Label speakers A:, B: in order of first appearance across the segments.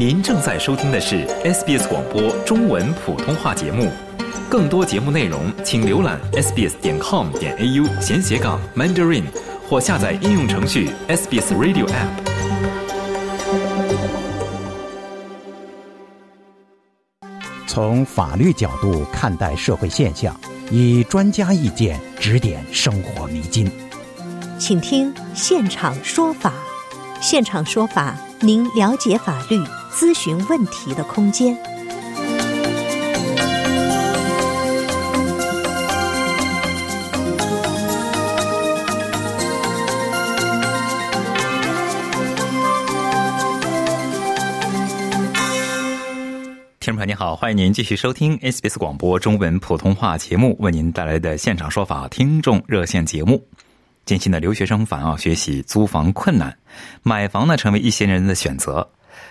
A: 您正在收听的是 SBS 广播中文普通话节目。更多节目内容，请浏览 sbs 点 com 点 au 闲斜杠 mandarin，或下载应用程序 SBS Radio App。
B: 从法律角度看待社会现象，以专家意见指点生活迷津。
C: 请听现场说法。现场说法，您了解法律、咨询问题的空间。
A: 听众朋友您好，欢迎您继续收听 SBS 广播中文普通话节目为您带来的现场说法听众热线节目。近期的留学生返澳学习，租房困难，买房呢成为一些人的选择。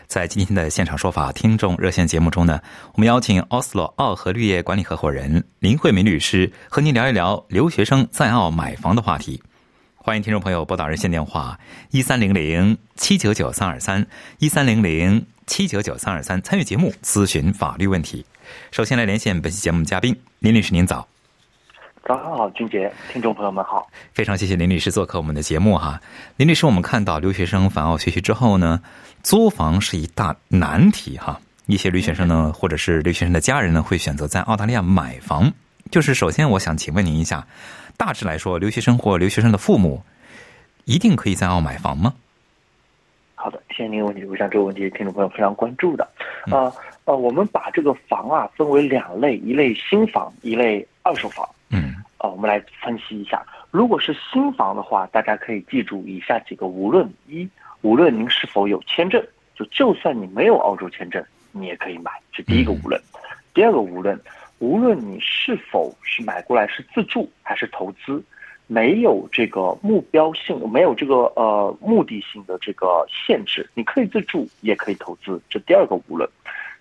A: 在今天的现场说法听众热线节目中呢，我们邀请奥斯陆奥和绿业管理合伙人林慧敏律师和您聊一聊留学生在澳买房的话题。欢迎听众朋友拨打热线电话一三零零七九九三二三一三零零七九九三二三参与节目咨询法律问题。首先来连线本期节目嘉宾林律师，您早。
D: 早上好，俊杰，听众朋友们好。
A: 非常谢谢林律师做客我们的节目哈。林律师，我们看到留学生返澳学习之后呢，租房是一大难题哈。一些留学生呢，或者是留学生的家人呢，会选择在澳大利亚买房。就是首先，我想请问您一下，大致来说，留学生或留学生的父母一定可以在澳买房吗？
D: 好的，谢谢您的问题。我想这个问题听众朋友非常关注的。呃呃，我们把这个房啊分为两类，一类新房，一类二手房。
A: 嗯，
D: 啊，我们来分析一下。如果是新房的话，大家可以记住以下几个：无论一，无论您是否有签证，就就算你没有澳洲签证，你也可以买，这第一个无论。第二个无论，无论你是否是买过来是自住还是投资，没有这个目标性，没有这个呃目的性的这个限制，你可以自住也可以投资，这第二个无论。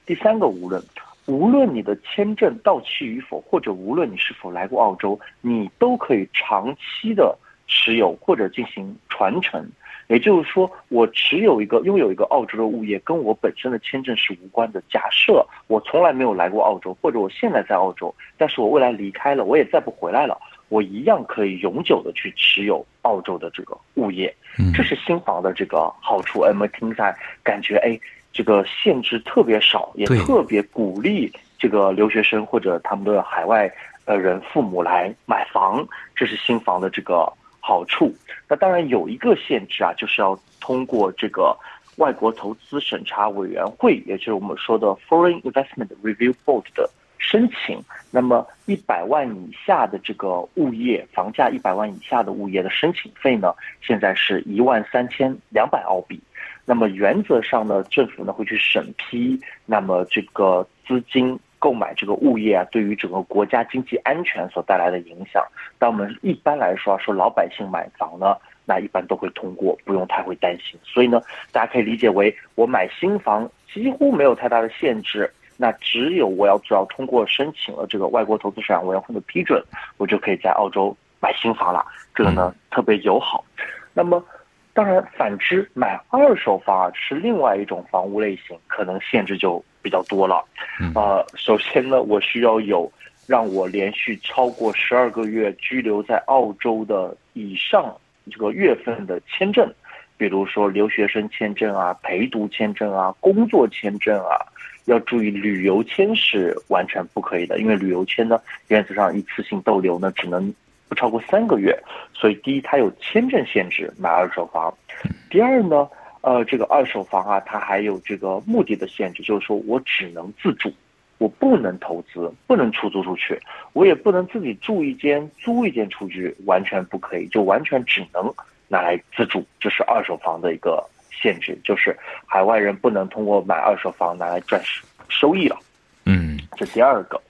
D: 第三个无论。无论你的签证到期与否，或者无论你是否来过澳洲，你都可以长期的持有或者进行传承。也就是说，我持有一个拥有一个澳洲的物业，跟我本身的签证是无关的。假设我从来没有来过澳洲，或者我现在在澳洲，但是我未来离开了，我也再不回来了，我一样可以永久的去持有澳洲的这个物业。这是新房的这个好处。哎，我们听下感觉哎。这个限制特别少，也特别鼓励这个留学生或者他们的海外呃人父母来买房，这是新房的这个好处。那当然有一个限制啊，就是要通过这个外国投资审查委员会，也就是我们说的 Foreign Investment Review Board 的申请。那么一百万以下的这个物业房价一百万以下的物业的申请费呢，现在是一万三千两百澳币。那么原则上呢，政府呢会去审批，那么这个资金购买这个物业啊，对于整个国家经济安全所带来的影响。但我们一般来说说老百姓买房呢，那一般都会通过，不用太会担心。所以呢，大家可以理解为我买新房几乎没有太大的限制，那只有我要只要通过申请了这个外国投资市场委员会的批准，我就可以在澳洲买新房了。这个呢特别友好。那么。当然，反之，买二手房啊是另外一种房屋类型，可能限制就比较多了。啊，首先呢，我需要有让我连续超过十二个月居留在澳洲的以上这个月份的签证，比如说留学生签证啊、陪读签证啊、工作签证啊。要注意，旅游签是完全不可以的，因为旅游签呢，原则上一次性逗留呢只能。不超过三个月，所以第一，它有签证限制买二手房；第二呢，呃，这个二手房啊，它还有这个目的的限制，就是说我只能自住，我不能投资，不能出租出去，我也不能自己住一间、租一间出去，完全不可以，就完全只能拿来自住。这是二手房的一个限制，就是海外人不能通过买二手房拿来赚收益了。
A: 嗯，
D: 这第二个，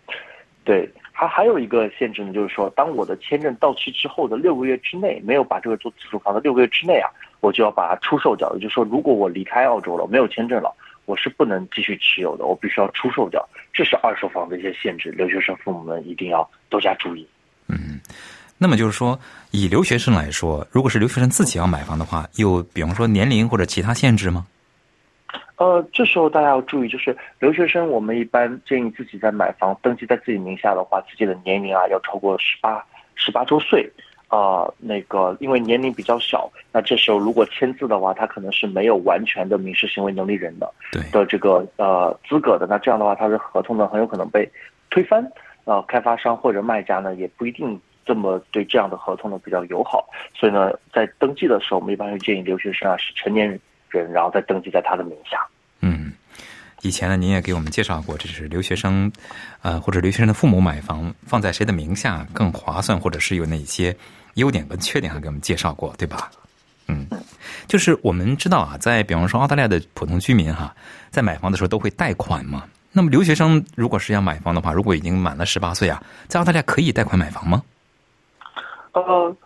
D: 对。它还有一个限制呢，就是说，当我的签证到期之后的六个月之内，没有把这个做自住房的六个月之内啊，我就要把它出售掉。也就是说，如果我离开澳洲了，没有签证了，我是不能继续持有的，我必须要出售掉。这是二手房的一些限制，留学生父母们一定要多加注意。
A: 嗯，那么就是说，以留学生来说，如果是留学生自己要买房的话，有比方说年龄或者其他限制吗？
D: 呃，这时候大家要注意，就是留学生，我们一般建议自己在买房登记在自己名下的话，自己的年龄啊要超过十八十八周岁。啊，那个因为年龄比较小，那这时候如果签字的话，他可能是没有完全的民事行为能力人的
A: 对
D: 的这个呃资格的。那这样的话，他的合同呢很有可能被推翻。呃，开发商或者卖家呢也不一定这么对这样的合同呢比较友好。所以呢，在登记的时候，我们一般会建议留学生啊是成年人，然后再登记在他的名下。
A: 以前呢，您也给我们介绍过，这是留学生，呃，或者留学生的父母买房放在谁的名下更划算，或者是有哪些优点跟缺点，还给我们介绍过，对吧？嗯，就是我们知道啊，在比方说澳大利亚的普通居民哈，在买房的时候都会贷款嘛。那么留学生如果是要买房的话，如果已经满了十八岁啊，在澳大利亚可以贷款买房吗？
D: 呃，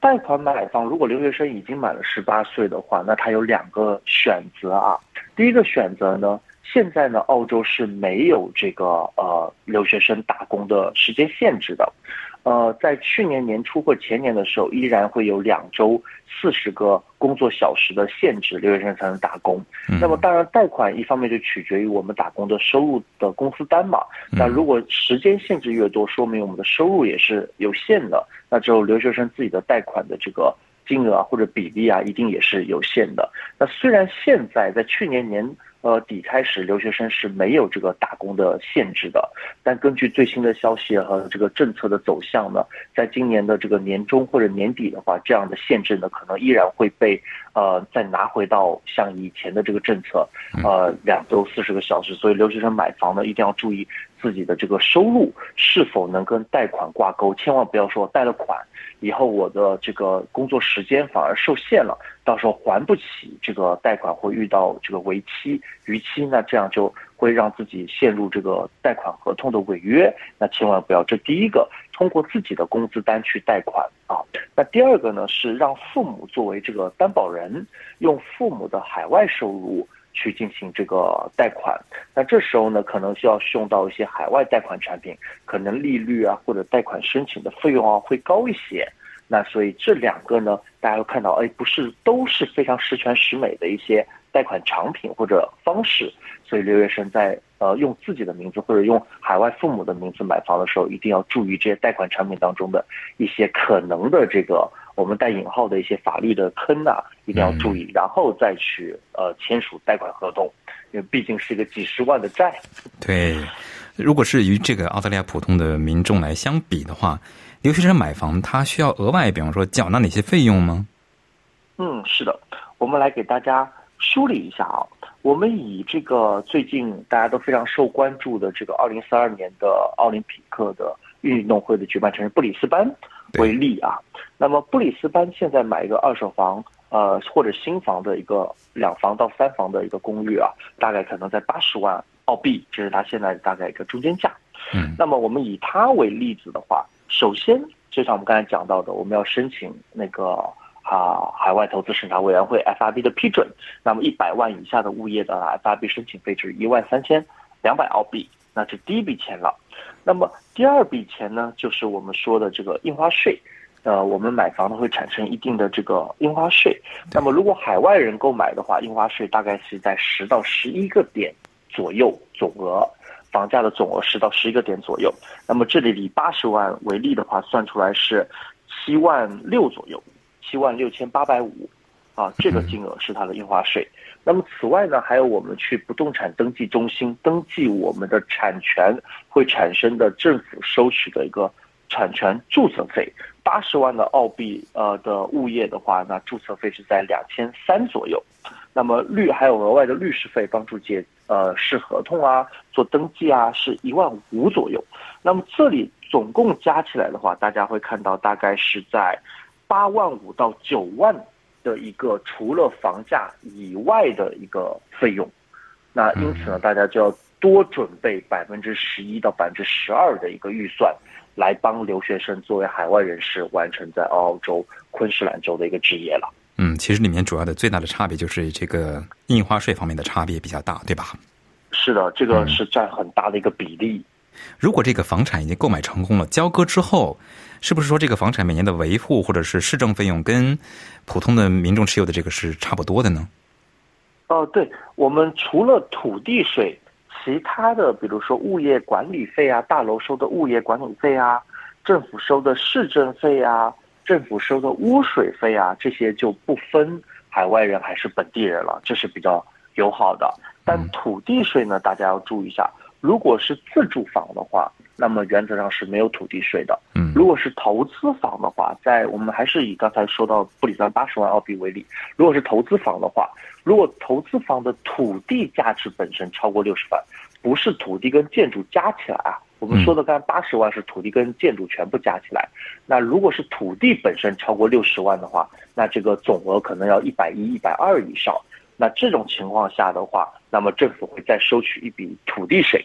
D: 贷款买房，如果留学生已经满了十八岁的话，那他有两个选择啊。第一个选择呢，现在呢，澳洲是没有这个呃留学生打工的时间限制的。呃，在去年年初或前年的时候，依然会有两周四十个工作小时的限制，留学生才能打工。那么，当然贷款一方面就取决于我们打工的收入的工资单嘛。那如果时间限制越多，说明我们的收入也是有限的。那之后留学生自己的贷款的这个金额啊或者比例啊，一定也是有限的。那虽然现在在去年年。呃，底开始留学生是没有这个打工的限制的，但根据最新的消息和这个政策的走向呢，在今年的这个年中或者年底的话，这样的限制呢，可能依然会被呃再拿回到像以前的这个政策，呃，两周四十个小时。所以留学生买房呢，一定要注意自己的这个收入是否能跟贷款挂钩，千万不要说贷了款。以后我的这个工作时间反而受限了，到时候还不起这个贷款，会遇到这个为期逾期，那这样就会让自己陷入这个贷款合同的违约。那千万不要，这第一个通过自己的工资单去贷款啊。那第二个呢是让父母作为这个担保人，用父母的海外收入。去进行这个贷款，那这时候呢，可能需要用到一些海外贷款产品，可能利率啊或者贷款申请的费用啊会高一些。那所以这两个呢，大家会看到，哎，不是都是非常十全十美的一些贷款产品或者方式。所以留学生在呃用自己的名字或者用海外父母的名字买房的时候，一定要注意这些贷款产品当中的一些可能的这个。我们带引号的一些法律的坑啊，一定要注意，然后再去呃签署贷款合同，因为毕竟是一个几十万的债。
A: 对，如果是与这个澳大利亚普通的民众来相比的话，留学生买房他需要额外，比方说缴纳哪些费用吗？
D: 嗯，是的，我们来给大家梳理一下啊。我们以这个最近大家都非常受关注的这个二零四二年的奥林匹克的运动会的举办城市布里斯班。为例啊，那么布里斯班现在买一个二手房，呃或者新房的一个两房到三房的一个公寓啊，大概可能在八十万澳币，这是它现在大概一个中间价。
A: 嗯，
D: 那么我们以它为例子的话，首先就像我们刚才讲到的，我们要申请那个啊海外投资审查委员会 FRB 的批准。那么一百万以下的物业的 FRB 申请费是一万三千两百澳币，那是第一笔钱了。那么第二笔钱呢，就是我们说的这个印花税，呃，我们买房呢会产生一定的这个印花税。那么如果海外人购买的话，印花税大概是在十到十一个点左右总额，房价的总额十到十一个点左右。那么这里以八十万为例的话，算出来是七万六左右，七万六千八百五，啊，这个金额是它的印花税。那么此外呢，还有我们去不动产登记中心登记我们的产权会产生的政府收取的一个产权注册费，八十万的澳币呃的物业的话，那注册费是在两千三左右。那么律还有额外的律师费，帮助解呃释合同啊，做登记啊，是一万五左右。那么这里总共加起来的话，大家会看到大概是在八万五到九万。的一个除了房价以外的一个费用，那因此呢，大家就要多准备百分之十一到百分之十二的一个预算，来帮留学生作为海外人士完成在澳洲昆士兰州的一个职业了。
A: 嗯，其实里面主要的最大的差别就是这个印花税方面的差别比较大，对吧？
D: 是的，这个是占很大的一个比例。
A: 如果这个房产已经购买成功了，交割之后。是不是说这个房产每年的维护或者是市政费用跟普通的民众持有的这个是差不多的呢？
D: 哦，对，我们除了土地税，其他的比如说物业管理费啊，大楼收的物业管理费啊，政府收的市政费啊，政府收的污水费啊，这些就不分海外人还是本地人了，这是比较友好的。但土地税呢，大家要注意一下，如果是自住房的话。那么原则上是没有土地税的。
A: 嗯，
D: 如果是投资房的话，在我们还是以刚才说到布里斯班八十万澳币为例，如果是投资房的话，如果投资房的土地价值本身超过六十万，不是土地跟建筑加起来啊，我们说的刚才八十万是土地跟建筑全部加起来。那如果是土地本身超过六十万的话，那这个总额可能要一百一、一百二以上。那这种情况下的话，那么政府会再收取一笔土地税。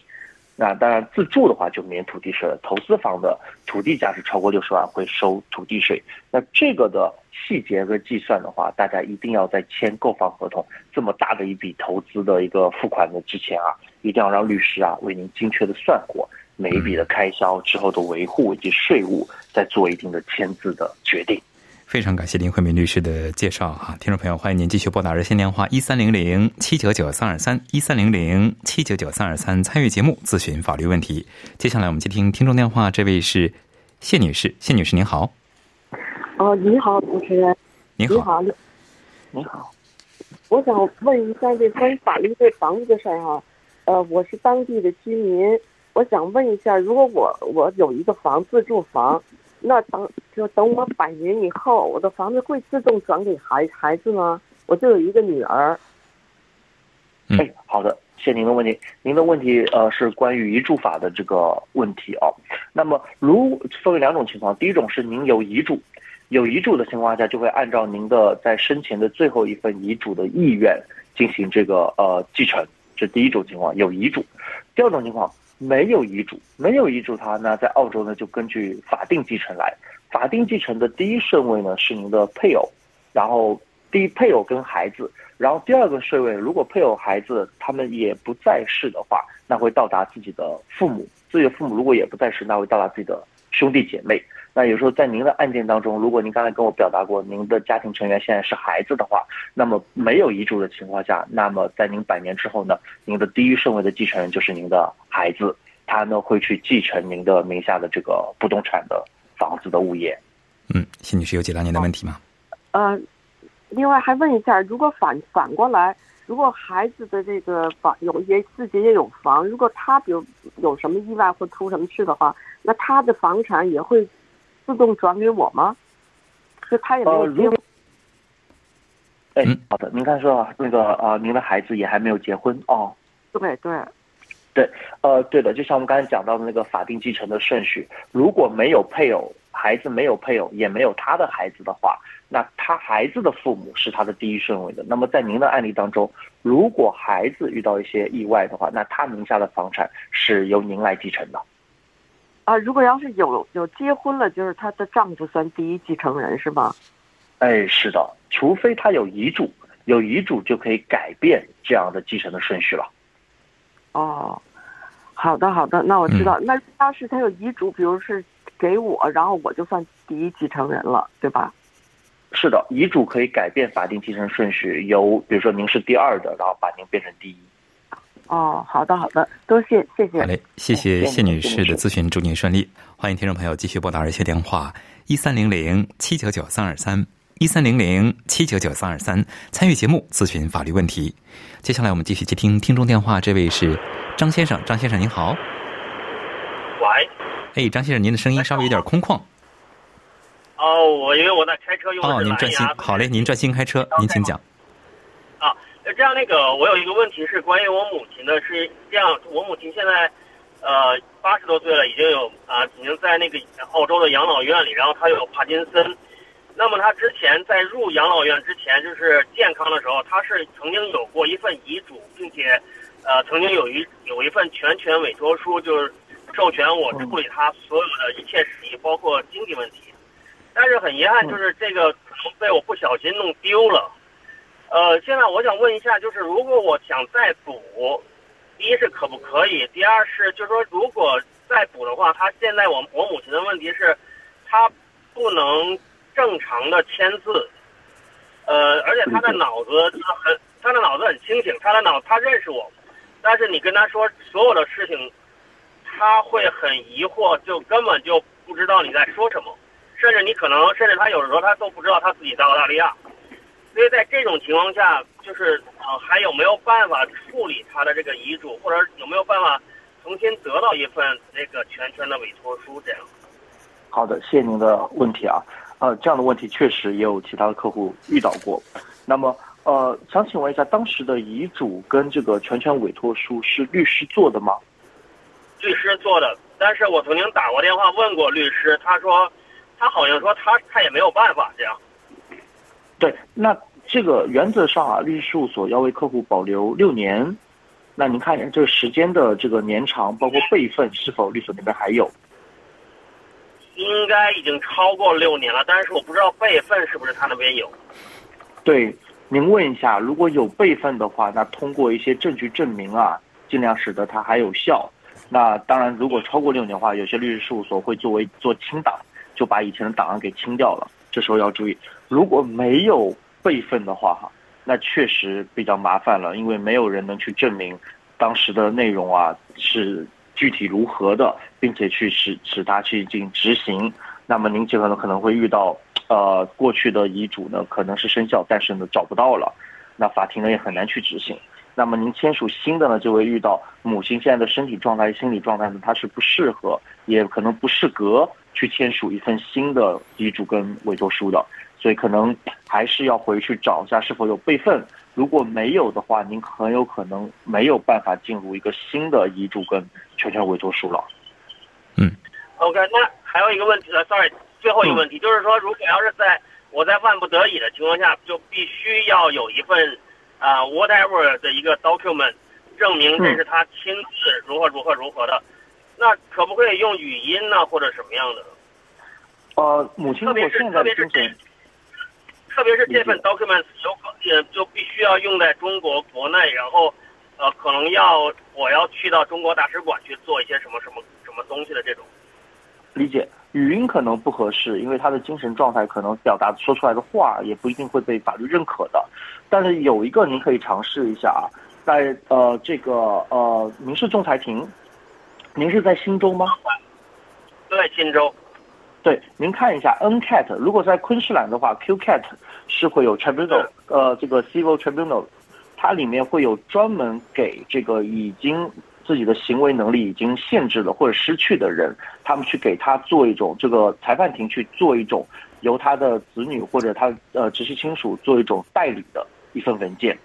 D: 那当然，自住的话就免土地税了。投资房的土地价值超过六十万会收土地税。那这个的细节和计算的话，大家一定要在签购房合同这么大的一笔投资的一个付款的之前啊，一定要让律师啊为您精确的算过每一笔的开销之后的维护以及税务，再做一定的签字的决定。
A: 非常感谢林慧敏律师的介绍哈，听众朋友，欢迎您继续拨打热线电话一三零零七九九三二三一三零零七九九三二三参与节目咨询法律问题。接下来我们接听听众电话，这位是谢女士，谢女士您好。
E: 哦，你好，主持人。
A: 你
E: 好。你好。
D: 你好。
E: 我想问一下这关于法律对房子的事儿哈，呃，我是当地的居民，我想问一下，如果我我有一个房自住房。那等就等我百年以后，我的房子会自动转给孩孩子吗？我就有一个女儿。
D: 哎，好的，谢谢您的问题。您的问题呃是关于遗嘱法的这个问题哦。那么，如分为两种情况，第一种是您有遗嘱，有遗嘱的情况下，就会按照您的在生前的最后一份遗嘱的意愿进行这个呃继承，这第一种情况有遗嘱。第二种情况。没有遗嘱，没有遗嘱，他那在澳洲呢就根据法定继承来。法定继承的第一顺位呢是您的配偶，然后第一配偶跟孩子，然后第二个顺位，如果配偶孩子他们也不在世的话，那会到达自己的父母。自己的父母如果也不在世，那会到达自己的兄弟姐妹。那有时候在您的案件当中，如果您刚才跟我表达过您的家庭成员现在是孩子的话，那么没有遗嘱的情况下，那么在您百年之后呢，您的第一顺位的继承人就是您的孩子，他呢会去继承您的名下的这个不动产的房子的物业。
A: 嗯，谢女士有解答您的问题吗？
E: 呃，另外还问一下，如果反反过来，如果孩子的这个房有也自己也有房，如果他比如有什么意外或出什么事的话，那他的房产也会。自动转给我吗？就他也没有结婚。
D: 哎，好的，您看说那个啊，您的孩子也还没有结婚哦。
E: 对对
D: 对，呃，对的，就像我们刚才讲到的那个法定继承的顺序，如果没有配偶，孩子没有配偶，也没有他的孩子的话，那他孩子的父母是他的第一顺位的。那么在您的案例当中，如果孩子遇到一些意外的话，那他名下的房产是由您来继承的。
E: 啊，如果要是有有结婚了，就是她的丈夫算第一继承人是吗？
D: 哎，是的，除非他有遗嘱，有遗嘱就可以改变这样的继承的顺序了。
E: 哦，好的好的，那我知道。那要是他有遗嘱，比如是给我，然后我就算第一继承人了，对吧？
D: 是的，遗嘱可以改变法定继承顺序，由比如说您是第二的，然后把您变成第一。
E: 哦，好的，好的，多谢，谢谢。
A: 好嘞，谢谢谢女士的咨询，祝您顺利。欢迎听众朋友继续拨打热线电话一三零零七九九三二三一三零零七九九三二三，参与节目咨询法律问题。接下来我们继续接听听众电话，这位是张先生，张先生您好。
F: 喂。
A: 哎，张先生，您的声音稍微有点空旷。
F: 哦，我因为我在开车用。
A: 哦，您专心，好嘞，您专心开车，您请讲。
F: 啊这样，那个我有一个问题是关于我母亲的，是这样，我母亲现在，呃，八十多岁了，已经有啊，已经在那个澳洲的养老院里，然后她有帕金森。那么她之前在入养老院之前，就是健康的时候，她是曾经有过一份遗嘱，并且，呃，曾经有一有一份全权委托书，就是授权我处理她所有的一切事宜，包括经济问题。但是很遗憾，就是这个被我不小心弄丢了。呃，现在我想问一下，就是如果我想再补，第一是可不可以？第二是，就是说如果再补的话，他现在我我母亲的问题是，她不能正常的签字，呃，而且她的脑子很他的脑子很清醒，他的脑他认识我，但是你跟他说所有的事情，他会很疑惑，就根本就不知道你在说什么，甚至你可能甚至他有的时候他都不知道他自己在澳大利亚。所以在这种情况下，就是呃，还有没有办法处理他的这个遗嘱，或者有没有办法重新得到一份那个全权的委托书？这样。
D: 好的，谢谢您的问题啊。呃，这样的问题确实也有其他的客户遇到过。那么，呃，想请问一下，当时的遗嘱跟这个全权委托书是律师做的吗？
F: 律师做的，但是我曾经打过电话问过律师，他说，他好像说他他也没有办法这样。
D: 对，那这个原则上啊，律师事务所要为客户保留六年。那您看一下这个时间的这个年长，包括备份是否律所那边还有？
F: 应该已经超过六年了，但是我不知道备份是不是他那边有。
D: 对，您问一下，如果有备份的话，那通过一些证据证明啊，尽量使得它还有效。那当然，如果超过六年的话，有些律师事务所会作为做清档，就把以前的档案给清掉了。这时候要注意，如果没有备份的话，哈，那确实比较麻烦了，因为没有人能去证明当时的内容啊是。具体如何的，并且去使使他去进行执行，那么您这可能可能会遇到，呃，过去的遗嘱呢可能是生效，但是呢找不到了，那法庭呢也很难去执行。那么您签署新的呢，就会遇到母亲现在的身体状态、心理状态呢，它是不适合，也可能不适合去签署一份新的遗嘱跟委托书的，所以可能还是要回去找一下是否有备份。如果没有的话，您很有可能没有办法进入一个新的遗嘱跟全权委托书了。
A: 嗯
F: ，OK，那还有一个问题了，Sorry，最后一个问题就是说，如果要是在我在万不得已的情况下，就必须要有一份啊 whatever 的一个 document 证明这是他亲自如何如何如何的，那可不可以用语音呢，或者什么样的？
D: 呃，母亲
F: 特别是特别是这。特别是这份 documents 有可也就必须要用在中国国内，然后，呃，可能要我要去到中国大使馆去做一些什么什么什么东西的这种。
D: 理解，语音可能不合适，因为他的精神状态可能表达说出来的话也不一定会被法律认可的。但是有一个您可以尝试一下啊，在呃这个呃民事仲裁庭，您是在新州吗？
F: 对，新州。
D: 对，您看一下 NCAT，如果在昆士兰的话，QCAT 是会有 tribunal，呃，这个 civil tribunal，它里面会有专门给这个已经自己的行为能力已经限制了或者失去的人，他们去给他做一种这个裁判庭去做一种由他的子女或者他呃直系亲属做一种代理的一份文件。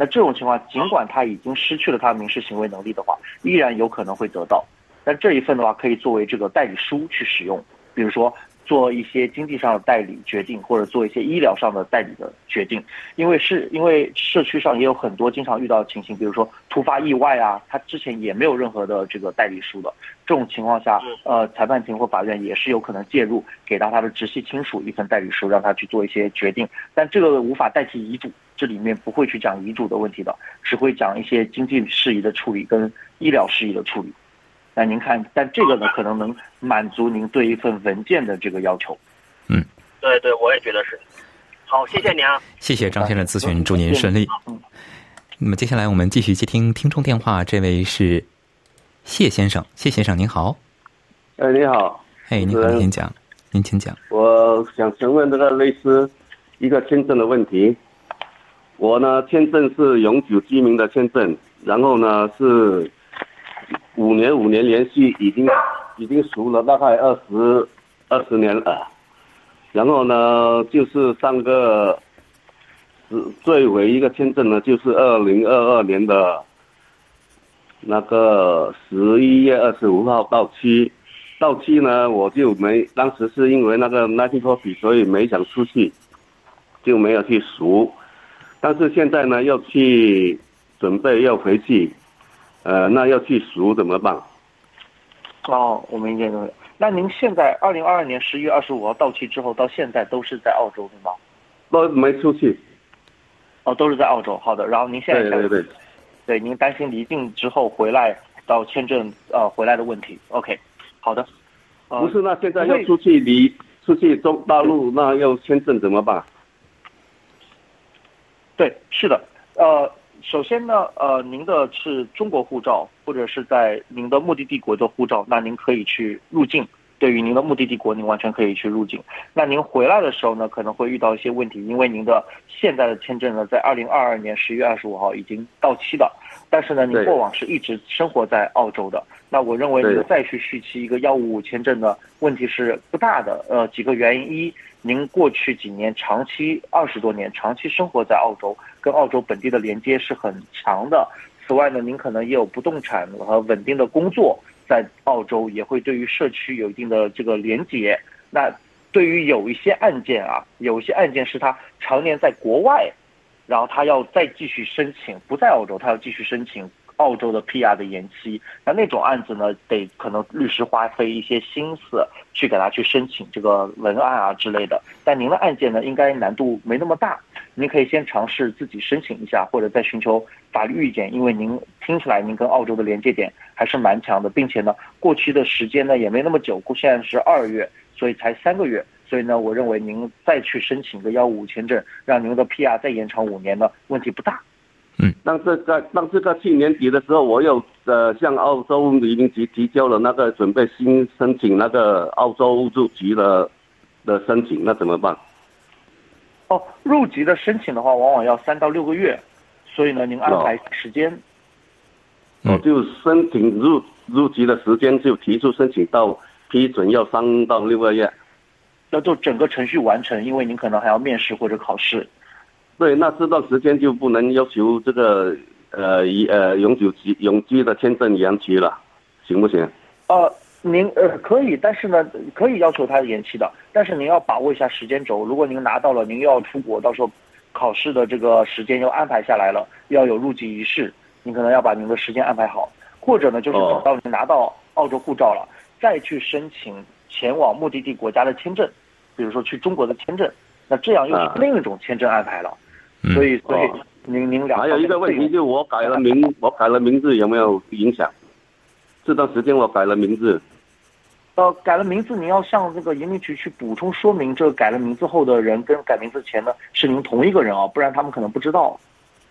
D: 那这种情况，尽管他已经失去了他民事行为能力的话，依然有可能会得到。但这一份的话，可以作为这个代理书去使用。比如说做一些经济上的代理决定，或者做一些医疗上的代理的决定，因为是因为社区上也有很多经常遇到的情形，比如说突发意外啊，他之前也没有任何的这个代理书的，这种情况下，呃，裁判庭或法院也是有可能介入，给到他的直系亲属一份代理书，让他去做一些决定，但这个无法代替遗嘱，这里面不会去讲遗嘱的问题的，只会讲一些经济事宜的处理跟医疗事宜的处理。那您看，但这个呢，可能能满足您对一份文件的这个要求。
A: 嗯，
F: 对对，我也觉得是。好，谢谢您啊。
A: 谢谢张先生咨询，祝您顺利。嗯。那么接下来我们继续接听听众电话，这位是谢先生，谢先生您好。
G: 哎，你好。
A: 哎，您好，您讲，您请讲。
G: 我想询问这个类似一个签证的问题。我呢，签证是永久居民的签证，然后呢是。五年五年连续已经已经熟了大概二十二十年了，然后呢就是上个是最尾一个签证呢，就是二零二二年的那个十一月二十五号到期，到期呢我就没当时是因为那个 nineteen copy，所以没想出去，就没有去赎，但是现在呢要去准备要回去。呃，那要去赎怎么办？
D: 哦，我明白了。那您现在二零二二年十一月二十五号到期之后，到现在都是在澳洲对吗？
G: 都没出去。
D: 哦，都是在澳洲。好的。然后您现在
G: 对对对，
D: 对您担心离境之后回来到签证呃回来的问题。OK，好的。
G: 不是，那现在要出去离出去中大陆，那要签证怎么办？
D: 对，是的。呃，首先呢，呃，您的是中国护照，或者是在您的目的地国的护照，那您可以去入境。对于您的目的地国，您完全可以去入境。那您回来的时候呢，可能会遇到一些问题，因为您的现在的签证呢，在二零二二年十月二十五号已经到期了。但是呢，您过往是一直生活在澳洲的。那我认为再去续期一个幺五五签证呢，问题是不大的。呃，几个原因：一，您过去几年长期二十多年长期生活在澳洲，跟澳洲本地的连接是很强的。此外呢，您可能也有不动产和稳定的工作在澳洲，也会对于社区有一定的这个连接。那对于有一些案件啊，有一些案件是他常年在国外，然后他要再继续申请，不在澳洲，他要继续申请澳洲的 PR 的延期。那那种案子呢，得可能律师花费一些心思去给他去申请这个文案啊之类的。但您的案件呢，应该难度没那么大，您可以先尝试自己申请一下，或者再寻求法律意见，因为您听起来您跟澳洲的连接点还是蛮强的，并且呢，过去的时间呢也没那么久，现在是二月，所以才三个月。所以呢，我认为您再去申请个幺五五签证，让您的 PR 再延长五年呢，问题不大。
G: 当这个当这个去年底的时候，我又呃向澳洲移民局提交了那个准备新申请那个澳洲入籍的的申请，那怎么办？
D: 哦，入籍的申请的话，往往要三到六个月，所以呢，您安排时间。
A: 嗯
G: 我就申请入入籍的时间就提出申请到批准要三到六个月。
D: 要做整个程序完成，因为您可能还要面试或者考试。
G: 对，那这段时间就不能要求这个呃一呃永久居永居的签证延期了，行不行？
D: 呃，您呃可以，但是呢，可以要求他延期的，但是您要把握一下时间轴。如果您拿到了，您又要出国，到时候考试的这个时间又安排下来了，要有入籍仪式，您可能要把您的时间安排好，或者呢，就是
G: 哦
D: 等到您拿到澳洲护照了，再去申请前往目的地国家的签证，比如说去中国的签证，那这样又是
G: 啊
D: 另一种签证安排了。
A: 嗯
D: 所以，所以
G: 哦。
D: 您您俩
G: 还有一个问题，
D: 就
G: 是我改了名，我改了名字有没有影响？这段时间我改了名字，
D: 呃，改了名字，您要向这个移民局去补充说明，这个改了名字后的人跟改名字前呢是您同一个人啊，不然他们可能不知道。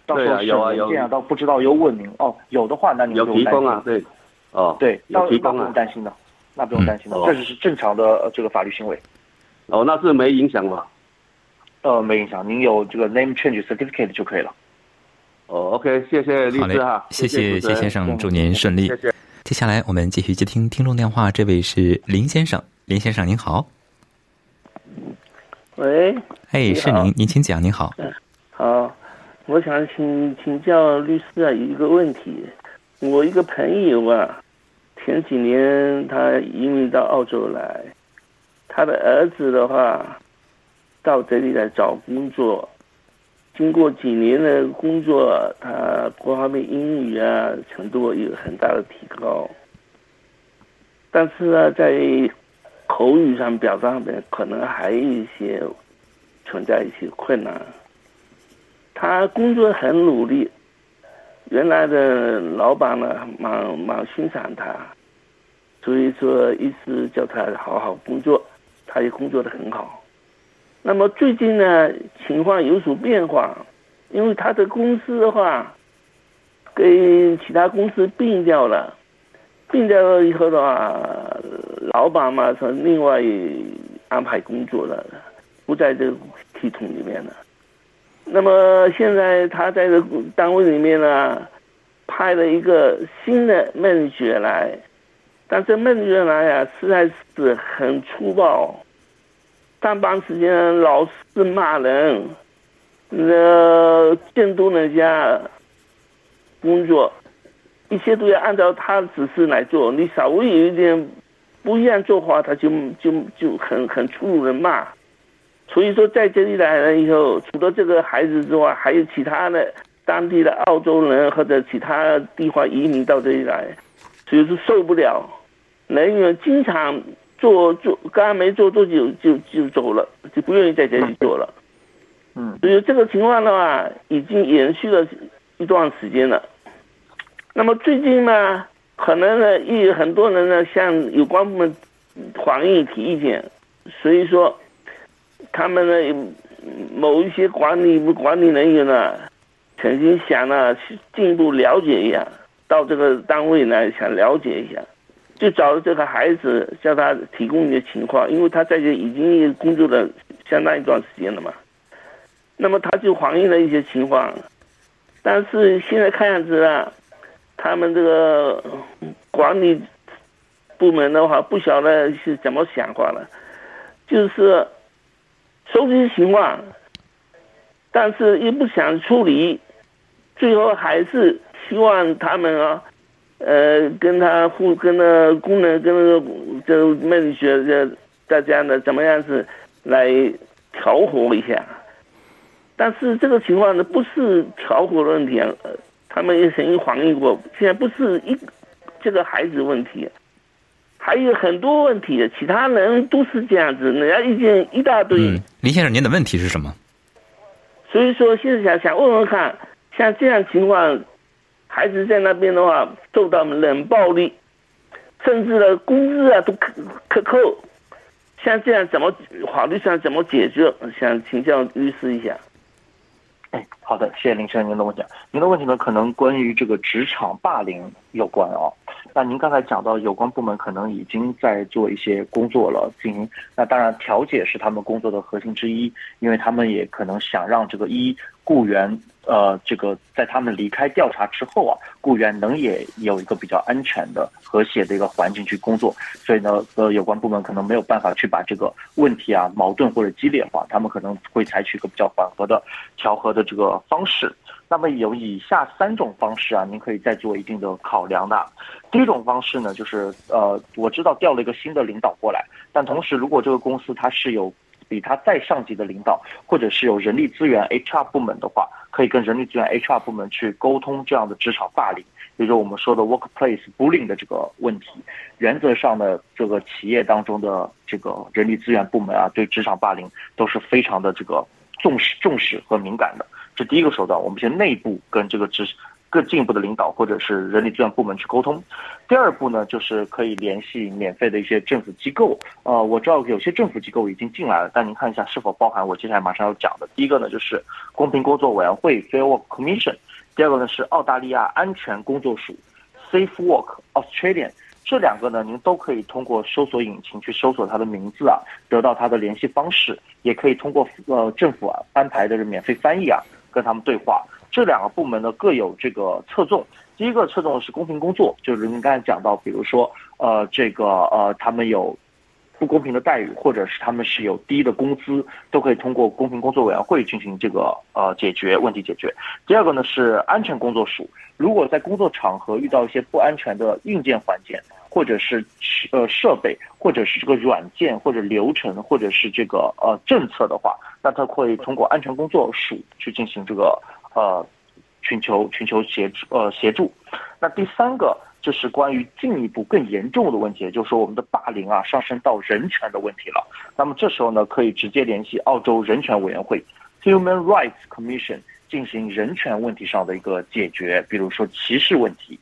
D: 到时候
G: 对啊有啊有。
D: 啊，到不知道又问您。哦，有的话那您
G: 有
D: 不用担心
G: 提供啊，对，哦，
D: 对，那
G: 有提供啊，不
D: 用担心的，那不用担心的，
G: 嗯
D: 这只是正常的呃这个法律行为，
G: 哦，那是没影响吧？
D: 呃，没影响，您有这个 name change certificate 就可以了。
G: 哦，OK，谢谢律
A: 好嘞
G: 师哈，，
A: 谢谢谢先生，祝您顺利。
G: 谢谢。
A: 接下来我们继续接听听众电话，这位是林先生，林先生您好，
H: 喂，
A: 哎，是您，您请讲，您好。
H: 好，我想请请教律师啊一个问题。我一个朋友啊，前几年他移民到澳洲来，他的儿子的话到这里来找工作，经过几年的工作，他各方面英语啊程度有很大的提高，但是呢，在口语上表达上面可能还有一些存在一些困难。他工作很努力，原来的老板呢蛮蛮欣赏他，所以说一直叫他好好工作，他也工作的很好。那么最近呢情况有所变化，因为他的公司的话跟其他公司并掉了，并掉了以后的话，老板嘛是另外安排工作了，不在这个系统里面了。那么现在他在这单位里面呢，派了一个新的梦雪来，但这梦雪来呀、实在是很粗暴，上班时间老是骂人，呃，监督人家工作，一切都要按照他的指示来做，你稍微有一点不一样做法，他就就就很很粗鲁的骂。所以说，在这里来了以后，除了这个孩子之外，还有其他的当地的澳洲人或者其他地方移民到这里来，所以说受不了，人员经常做做，刚没做多久就就走了，就不愿意在这里做了。
D: 嗯
H: 所以这个情况的话，已经延续了一段时间了。那么最近呢，可能呢，也有很多人呢向有关部门反映提意见，所以说他们呢，某一些管理管理人员呢，曾经想呢进一步了解一下，到这个单位呢想了解一下，就找了这个孩子向他提供一些情况，因为他在这已经工作了相当一段时间了嘛。那么他就反映了一些情况，但是现在看样子啊，他们这个管理部门的话，不晓得是怎么想法了，就是收集情况，但是又不想处理，最后还是希望他们啊，呃，跟他互跟那工人跟那个这魅力学这大家呢，怎么样子来调和一下。但是这个情况呢，不是调和的问题啊，他们也曾经反映过，现在不是一这个孩子问题，还有很多问题，其他人都是这样子，人家意见一大堆。
A: 嗯，林先生，您的问题是什么？
H: 所以说，现在想想问问看，像这样情况，孩子在那边的话受到冷暴力，甚至呢工资啊都克克扣，像这样怎么法律上怎么解决？想请教律师一下。
D: 哎，好的，谢谢林先生您的问题。您的问题呢，可能关于这个职场霸凌有关哦。那您刚才讲到，有关部门可能已经在做一些工作了，进行。那当然，调解是他们工作的核心之一，因为他们也可能想让这个一雇员。呃，这个在他们离开调查之后啊，雇员能也有一个比较安全的、和谐的一个环境去工作，所以呢，呃，有关部门可能没有办法去把这个问题啊、矛盾或者激烈化，他们可能会采取一个比较缓和的调和的这个方式。那么有以下三种方式啊，您可以再做一定的考量的。第一种方式呢，就是呃，我知道调了一个新的领导过来，但同时如果这个公司它是有。比他再上级的领导，或者是有人力资源 HR 部门的话，可以跟人力资源 HR 部门去沟通这样的职场霸凌，比如说我们说的 workplace bullying 的这个问题。原则上呢，这个企业当中的这个人力资源部门啊，对职场霸凌都是非常的这个重视、重视和敏感的。这第一个手段，我们先内部跟这个职。更进一步的领导或者是人力资源部门去沟通。第二步呢，就是可以联系免费的一些政府机构。呃，我知道有些政府机构已经进来了，但您看一下是否包含我接下来马上要讲的。第一个呢，就是公平工作委员会 （Fair Work Commission）。第二个呢是澳大利亚安全工作署 （Safe Work Australia）。这两个呢，您都可以通过搜索引擎去搜索它的名字啊，得到它的联系方式，也可以通过呃政府啊安排的免费翻译啊，跟他们对话。这两个部门呢各有这个侧重，第一个侧重的是公平工作，就是您刚才讲到，比如说呃这个呃他们有不公平的待遇，或者是他们是有低的工资，都可以通过公平工作委员会进行这个呃解决问题解决。第二个呢是安全工作署，如果在工作场合遇到一些不安全的硬件环节，或者是呃设备，或者是这个软件或者流程，或者是这个呃政策的话，那他会通过安全工作署去进行这个。呃，寻求寻求协助呃协助，那第三个就是关于进一步更严重的问题，就是说我们的霸凌啊上升到人权的问题了。那么这时候呢，可以直接联系澳洲人权委员会 （Human Rights Commission） 进行人权问题上的一个解决，比如说歧视问题，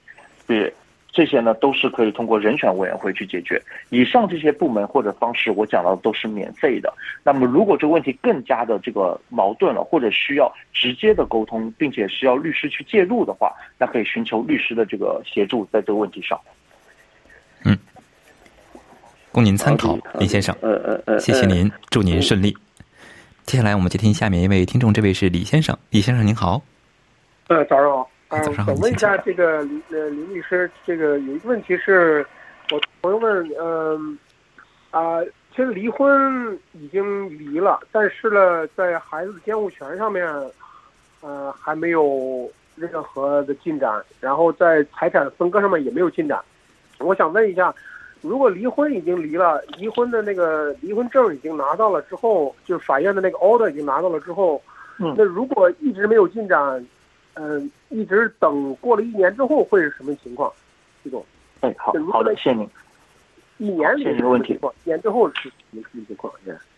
D: 对。这些呢都是可以通过人权委员会去解决。以上这些部门或者方式，我讲到的都是免费的。那么，如果这个问题更加的这个矛盾了，或者需要直接的沟通，并且需要律师去介入的话，那可以寻求律师的这个协助，在这个问题上。
A: 嗯，供您参考，林先生。
H: 呃呃呃，
A: 谢谢您，祝您顺利。接下来我们接听下面一位听众，这位是李先生。李先生您好。
I: 呃，早上好。
A: 啊，
I: 想问一下这个林呃林律师，这个有一个问题是，我朋友问，嗯，啊，其实离婚已经离了，但是呢，在孩子的监护权上面，呃，还没有任何的进展，然后在财产分割上面也没有进展。我想问一下，如果离婚已经离了，离婚的那个离婚证已经拿到了之后，就法院的那个 order 已经拿到了之后，
D: 嗯，
I: 那如果一直没有进展？嗯，一直等过了一年之后会是什么情况？徐总，
D: 哎，好好的，谢谢您。
I: 一年里
D: 的问题，
I: 一年之后是什么情况？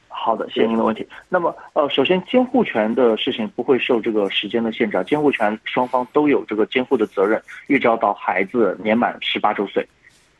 D: 好的，谢谢您的问题。那么，呃，首先监护权的事情不会受这个时间的限制，监护权双方都有这个监护的责任，一直要到孩子年满十八周岁。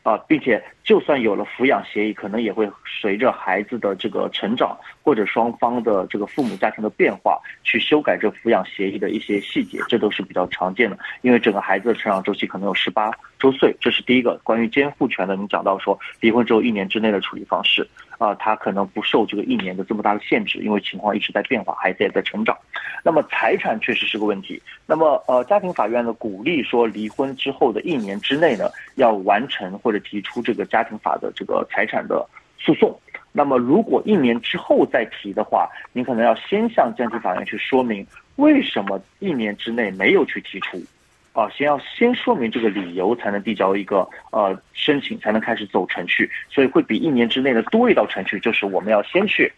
D: 啊，并且就算有了抚养协议，可能也会随着孩子的这个成长或者双方的这个父母家庭的变化，去修改这抚养协议的一些细节，这都是比较常见的。因为整个孩子的成长周期可能有十八周岁，这是第一个关于监护权的。你讲到说离婚之后一年之内的处理方式，啊，他可能不受这个一年的这么大的限制，因为情况一直在变化，孩子也在成长。那么财产确实是个问题。那么呃，家庭法院呢鼓励说离婚之后的一年之内呢，要完成或者提出这个家庭法的这个财产的诉讼。那么如果一年之后再提的话，您可能要先向家庭法院去说明为什么一年之内没有去提出，啊，先要先说明这个理由，才能递交一个呃申请，才能开始走程序。所以会比一年之内的多一道程序，就是我们要先去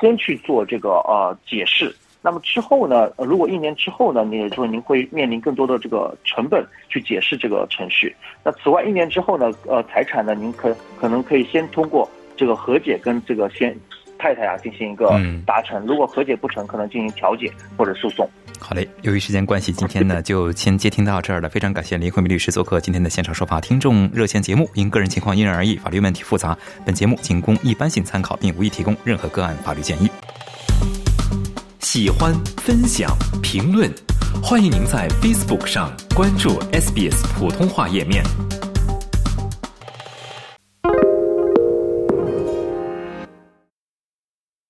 D: 先去做这个呃解释。那么之后呢？如果一年之后呢，你也就您会面临更多的这个成本去解释这个程序。那此外，一年之后呢，呃，财产呢，您可可能可以先通过这个和解跟这个先太太啊进行一个达成。如果和解不成，可能进行调解或者诉讼。
A: 好嘞，由于时间关系，今天呢 就先接听到这儿了。非常感谢林慧敏律师做客今天的现场说法听众热线节目。因个人情况因人而异，法律问题复杂，本节目仅供一般性参考，并无意提供任何个案法律建议。喜欢、分享、评论，欢迎您在 Facebook 上关注 SBS 普通话页面。